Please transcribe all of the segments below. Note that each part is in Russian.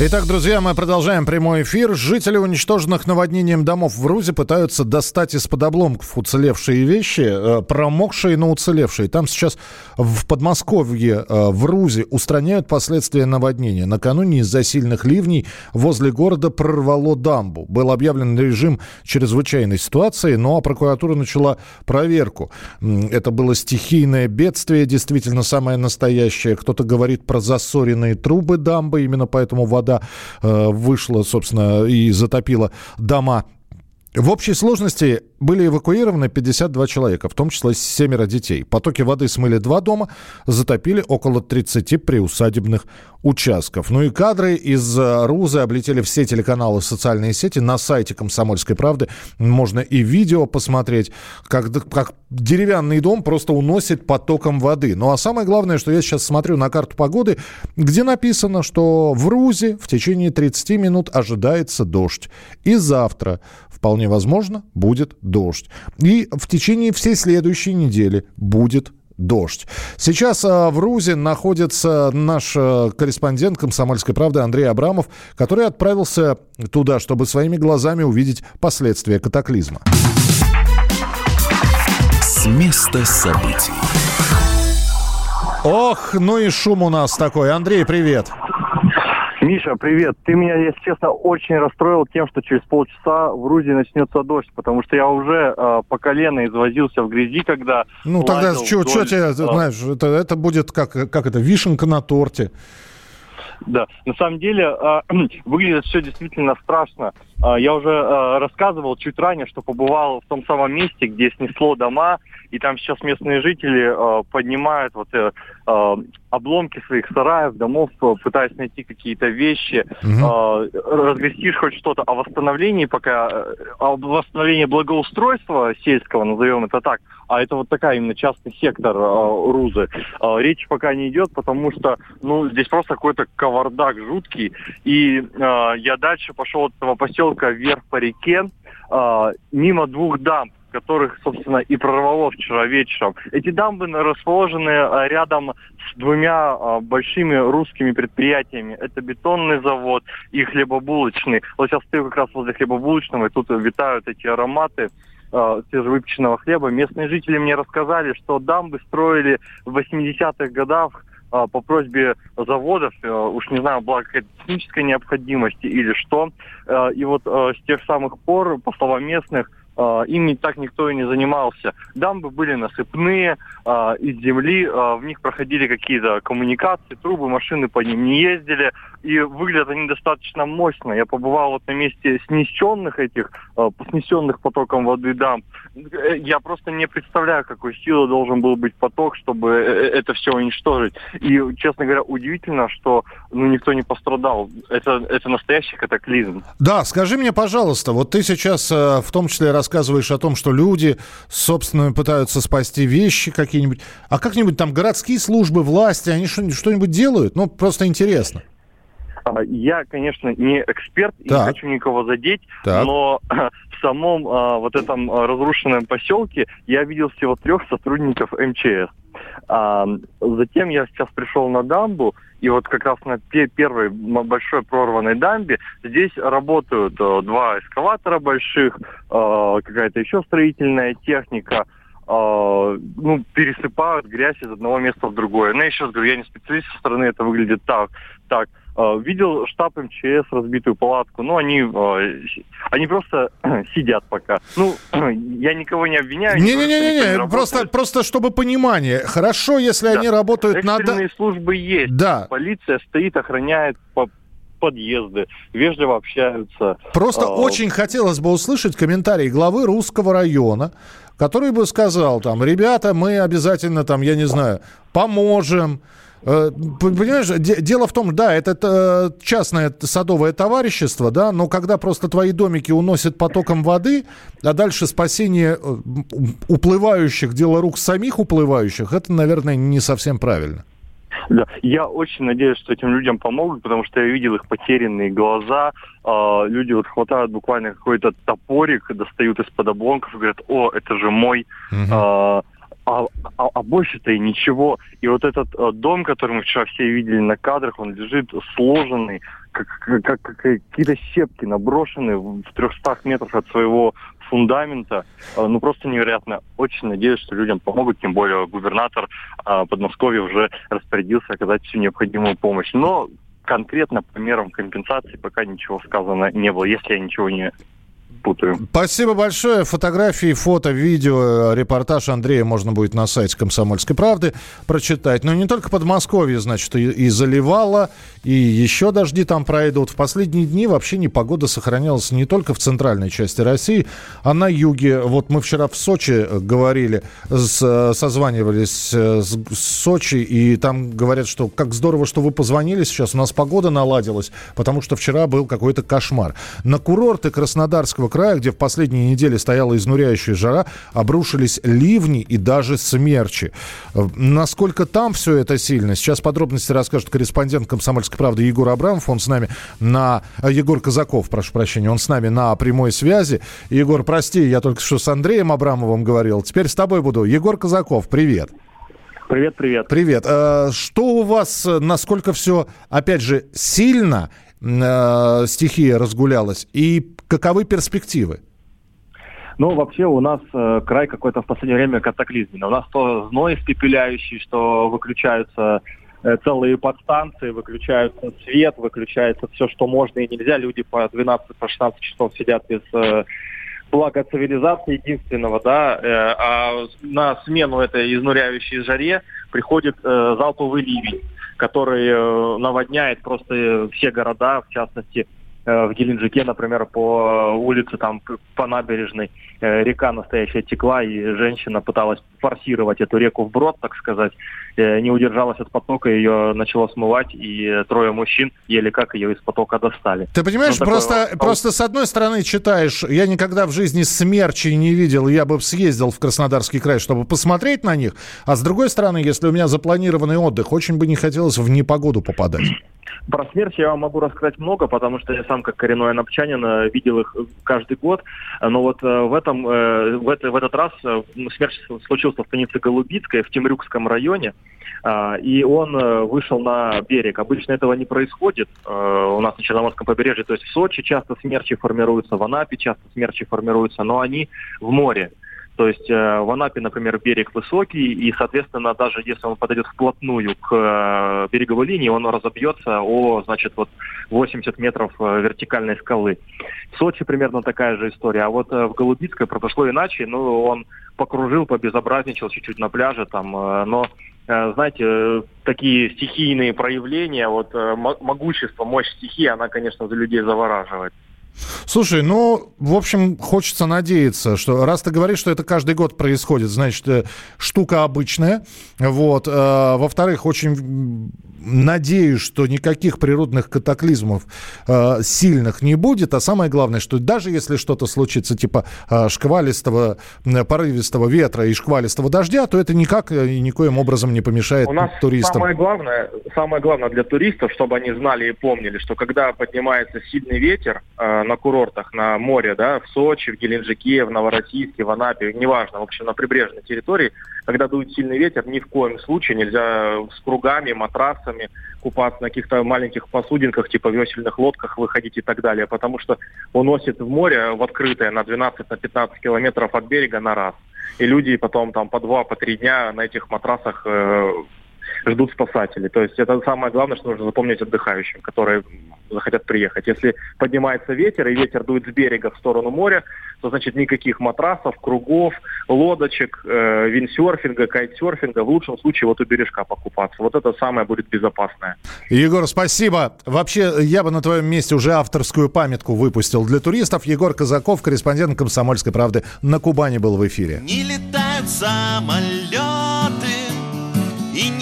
Итак, друзья, мы продолжаем прямой эфир. Жители уничтоженных наводнением домов в Рузе пытаются достать из-под обломков уцелевшие вещи, э, промокшие, но уцелевшие. Там сейчас в Подмосковье, э, в Рузе, устраняют последствия наводнения. Накануне из-за сильных ливней возле города прорвало дамбу. Был объявлен режим чрезвычайной ситуации, ну а прокуратура начала проверку. Это было стихийное бедствие, действительно самое настоящее. Кто-то говорит про засоренные трубы дамбы, именно поэтому вода вода э, вышла, собственно, и затопила дома. В общей сложности были эвакуированы 52 человека, в том числе семеро детей. Потоки воды смыли два дома, затопили около 30 приусадебных участков. Ну и кадры из э, Рузы облетели все телеканалы социальные сети. На сайте «Комсомольской правды» можно и видео посмотреть, как, как деревянный дом просто уносит потоком воды. Ну а самое главное, что я сейчас смотрю на карту погоды, где написано, что в Рузе в течение 30 минут ожидается дождь. И завтра вполне возможно будет дождь. И в течение всей следующей недели будет дождь. Сейчас а, в Рузе находится наш а, корреспондент «Комсомольской правды» Андрей Абрамов, который отправился туда, чтобы своими глазами увидеть последствия катаклизма. С места событий. Ох, ну и шум у нас такой. Андрей, привет. Миша, привет. Ты меня, если честно, очень расстроил тем, что через полчаса в Грузии начнется дождь, потому что я уже э, по колено извозился в грязи, когда... Ну тогда что тебе, э, знаешь, это, это будет как, как это, вишенка на торте. Да, на самом деле э, выглядит все действительно страшно. Э, я уже э, рассказывал чуть ранее, что побывал в том самом месте, где снесло дома, и там сейчас местные жители э, поднимают вот э, э, обломки своих сараев, домов, э, пытаясь найти какие-то вещи, угу. э, разгрестишь хоть что-то о восстановлении пока, э, о восстановлении благоустройства сельского, назовем это так, а это вот такая именно частный сектор э, Рузы. Э, речь пока не идет, потому что, ну, здесь просто какой-то кавардак жуткий, и э, я дальше пошел от этого поселка вверх по реке, э, мимо двух дамб, которых, собственно, и прорвало вчера вечером. Эти дамбы расположены рядом с двумя большими русскими предприятиями. Это бетонный завод и хлебобулочный. Вот сейчас стою как раз возле хлебобулочного, и тут витают эти ароматы э, свежевыпеченного хлеба. Местные жители мне рассказали, что дамбы строили в 80-х годах по просьбе заводов, уж не знаю, была какая-то техническая необходимость или что. И вот с тех самых пор, по словам местных, а, ими так никто и не занимался. Дамбы были насыпные, а, из земли, а, в них проходили какие-то коммуникации, трубы, машины по ним не ездили, и выглядят они достаточно мощно. Я побывал вот на месте снесенных этих, снесенных потоком воды дамб. Э, я просто не представляю, какой силы должен был быть поток, чтобы э, э, это все уничтожить. И, честно говоря, удивительно, что ну, никто не пострадал. Это, это настоящий катаклизм. Да, скажи мне, пожалуйста, вот ты сейчас в том числе рассказываешь о том, что люди, собственно, пытаются спасти вещи какие-нибудь. А как-нибудь там городские службы, власти, они что-нибудь делают? Ну, просто интересно. А, я, конечно, не эксперт и не хочу никого задеть, так. но в самом а, вот этом а, разрушенном поселке я видел всего трех сотрудников МЧС. А, затем я сейчас пришел на дамбу, и вот как раз на первой большой прорванной дамбе здесь работают а, два эскаватора больших, а, какая-то еще строительная техника, Uh, ну, пересыпают грязь из одного места в другое. Но я раз говорю, я не специалист со стороны, это выглядит так. так. Uh, видел штаб МЧС, разбитую палатку, но ну, они, uh, они просто сидят пока. Ну, я никого не обвиняю. Не-не-не, просто, просто чтобы понимание. Хорошо, если да. они работают на... Экстренные службы есть. Да. Полиция стоит, охраняет по подъезды, вежливо общаются. Просто а, очень хотелось бы услышать комментарий главы русского района, который бы сказал там, ребята, мы обязательно там, я не знаю, поможем, Э, понимаешь, дело в том, да, это э, частное садовое товарищество, да, но когда просто твои домики уносят потоком воды, а дальше спасение э, уплывающих, дело рук самих уплывающих, это, наверное, не совсем правильно. Да, я очень надеюсь, что этим людям помогут, потому что я видел их потерянные глаза. Э, люди вот хватают буквально какой-то топорик, достают из-под обломков и говорят, о, это же мой. Угу. А, а, а больше-то и ничего. И вот этот э, дом, который мы вчера все видели на кадрах, он лежит сложенный, как, как, как, как какие-то щепки наброшены в 300 метрах от своего фундамента. Э, ну, просто невероятно. Очень надеюсь, что людям помогут, тем более губернатор э, Подмосковья уже распорядился оказать всю необходимую помощь. Но конкретно по мерам компенсации пока ничего сказано не было, если я ничего не путаю. Спасибо большое. Фотографии, фото, видео, репортаж Андрея можно будет на сайте «Комсомольской правды» прочитать. Но не только Подмосковье, значит, и, и заливало, и еще дожди там пройдут. В последние дни вообще непогода сохранялась не только в центральной части России, а на юге. Вот мы вчера в Сочи говорили, с, созванивались с, с Сочи, и там говорят, что как здорово, что вы позвонили сейчас, у нас погода наладилась, потому что вчера был какой-то кошмар. На курорты Краснодарского края, где в последние недели стояла изнуряющая жара, обрушились ливни и даже смерчи. Насколько там все это сильно? Сейчас подробности расскажет корреспондент «Комсомольской правды» Егор Абрамов. Он с нами на... Э, Егор Казаков, прошу прощения. Он с нами на прямой связи. Егор, прости, я только что с Андреем Абрамовым говорил. Теперь с тобой буду. Егор Казаков, привет. Привет, привет. Привет. Э, что у вас, насколько все, опять же, сильно э, стихия разгулялась? И каковы перспективы? Ну, вообще у нас э, край какой-то в последнее время катаклизменный. У нас то зной испепеляющий, что выключаются э, целые подстанции, выключаются свет, выключается все, что можно и нельзя. Люди по 12-16 по часов сидят без э, блага цивилизации единственного, да, э, а на смену этой изнуряющей жаре приходит э, залповый ливень, который э, наводняет просто все города, в частности, Э, в Геленджике, например, по улице, там, по набережной э, река настоящая текла, и женщина пыталась форсировать эту реку вброд, так сказать, э, не удержалась от потока, ее начало смывать, и трое мужчин еле как ее из потока достали. Ты понимаешь, ну, просто, такое... просто с одной стороны читаешь, я никогда в жизни смерчей не видел, я бы съездил в Краснодарский край, чтобы посмотреть на них, а с другой стороны, если у меня запланированный отдых, очень бы не хотелось в непогоду попадать. Про смерч я вам могу рассказать много, потому что я сам, как коренной анапчанин, э, видел их каждый год. Но вот э, в, этом, э, в, это, в этот раз смерч случился в станице Голубицкой, в Темрюкском районе. А, и он вышел на берег. Обычно этого не происходит у нас на Черноморском побережье. То есть в Сочи часто смерчи формируются, в Анапе часто смерчи формируются, но они в море. То есть э, в Анапе, например, берег высокий, и, соответственно, даже если он подойдет вплотную к э, береговой линии, он разобьется о, значит, вот 80 метров э, вертикальной скалы. В Сочи примерно такая же история. А вот в Голубицкой произошло иначе. Ну, он покружил, побезобразничал чуть-чуть на пляже там, но знаете, такие стихийные проявления, вот могущество, мощь стихии, она, конечно, за людей завораживает. Слушай, ну, в общем, хочется надеяться, что раз ты говоришь, что это каждый год происходит, значит, э, штука обычная. Вот. Э, во-вторых, очень надеюсь, что никаких природных катаклизмов э, сильных не будет. А самое главное, что даже если что-то случится, типа шквалистого, порывистого ветра и шквалистого дождя, то это никак и никоим образом не помешает У нас туристам. Самое главное, самое главное для туристов, чтобы они знали и помнили, что когда поднимается сильный ветер, на курортах, на море, да, в Сочи, в Геленджике, в Новороссийске, в Анапе, неважно, в общем, на прибрежной территории, когда дует сильный ветер, ни в коем случае нельзя с кругами, матрасами купаться на каких-то маленьких посудинках, типа весельных лодках выходить и так далее, потому что уносит в море, в открытое, на 12-15 на километров от берега на раз. И люди потом там по два, по три дня на этих матрасах э, ждут спасатели. То есть это самое главное, что нужно запомнить отдыхающим, которые захотят приехать. Если поднимается ветер, и ветер дует с берега в сторону моря, то значит никаких матрасов, кругов, лодочек, э, виндсерфинга, кайтсерфинга. В лучшем случае вот у бережка покупаться. Вот это самое будет безопасное. Егор, спасибо. Вообще, я бы на твоем месте уже авторскую памятку выпустил для туристов. Егор Казаков, корреспондент «Комсомольской правды» на Кубани был в эфире. Не летают самолеты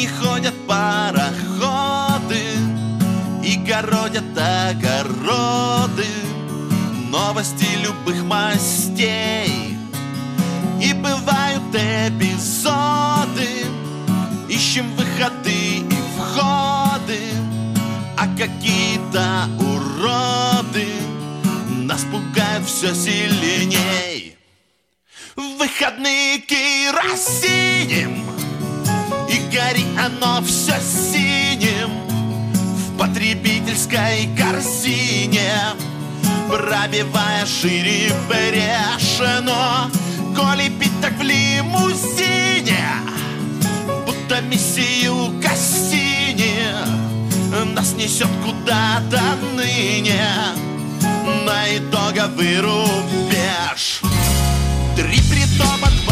не ходят пароходы И городят огороды. Новости любых мастей И бывают эпизоды. Ищем выходы и входы А какие-то уроды Нас пугают все сильней. Выходные керосинем гори оно все синим В потребительской корзине. Пробивая шире брешено Коли пить так в лимузине Будто миссию Кассини Нас несет куда-то ныне. На итоговый рубеж Три притопа, два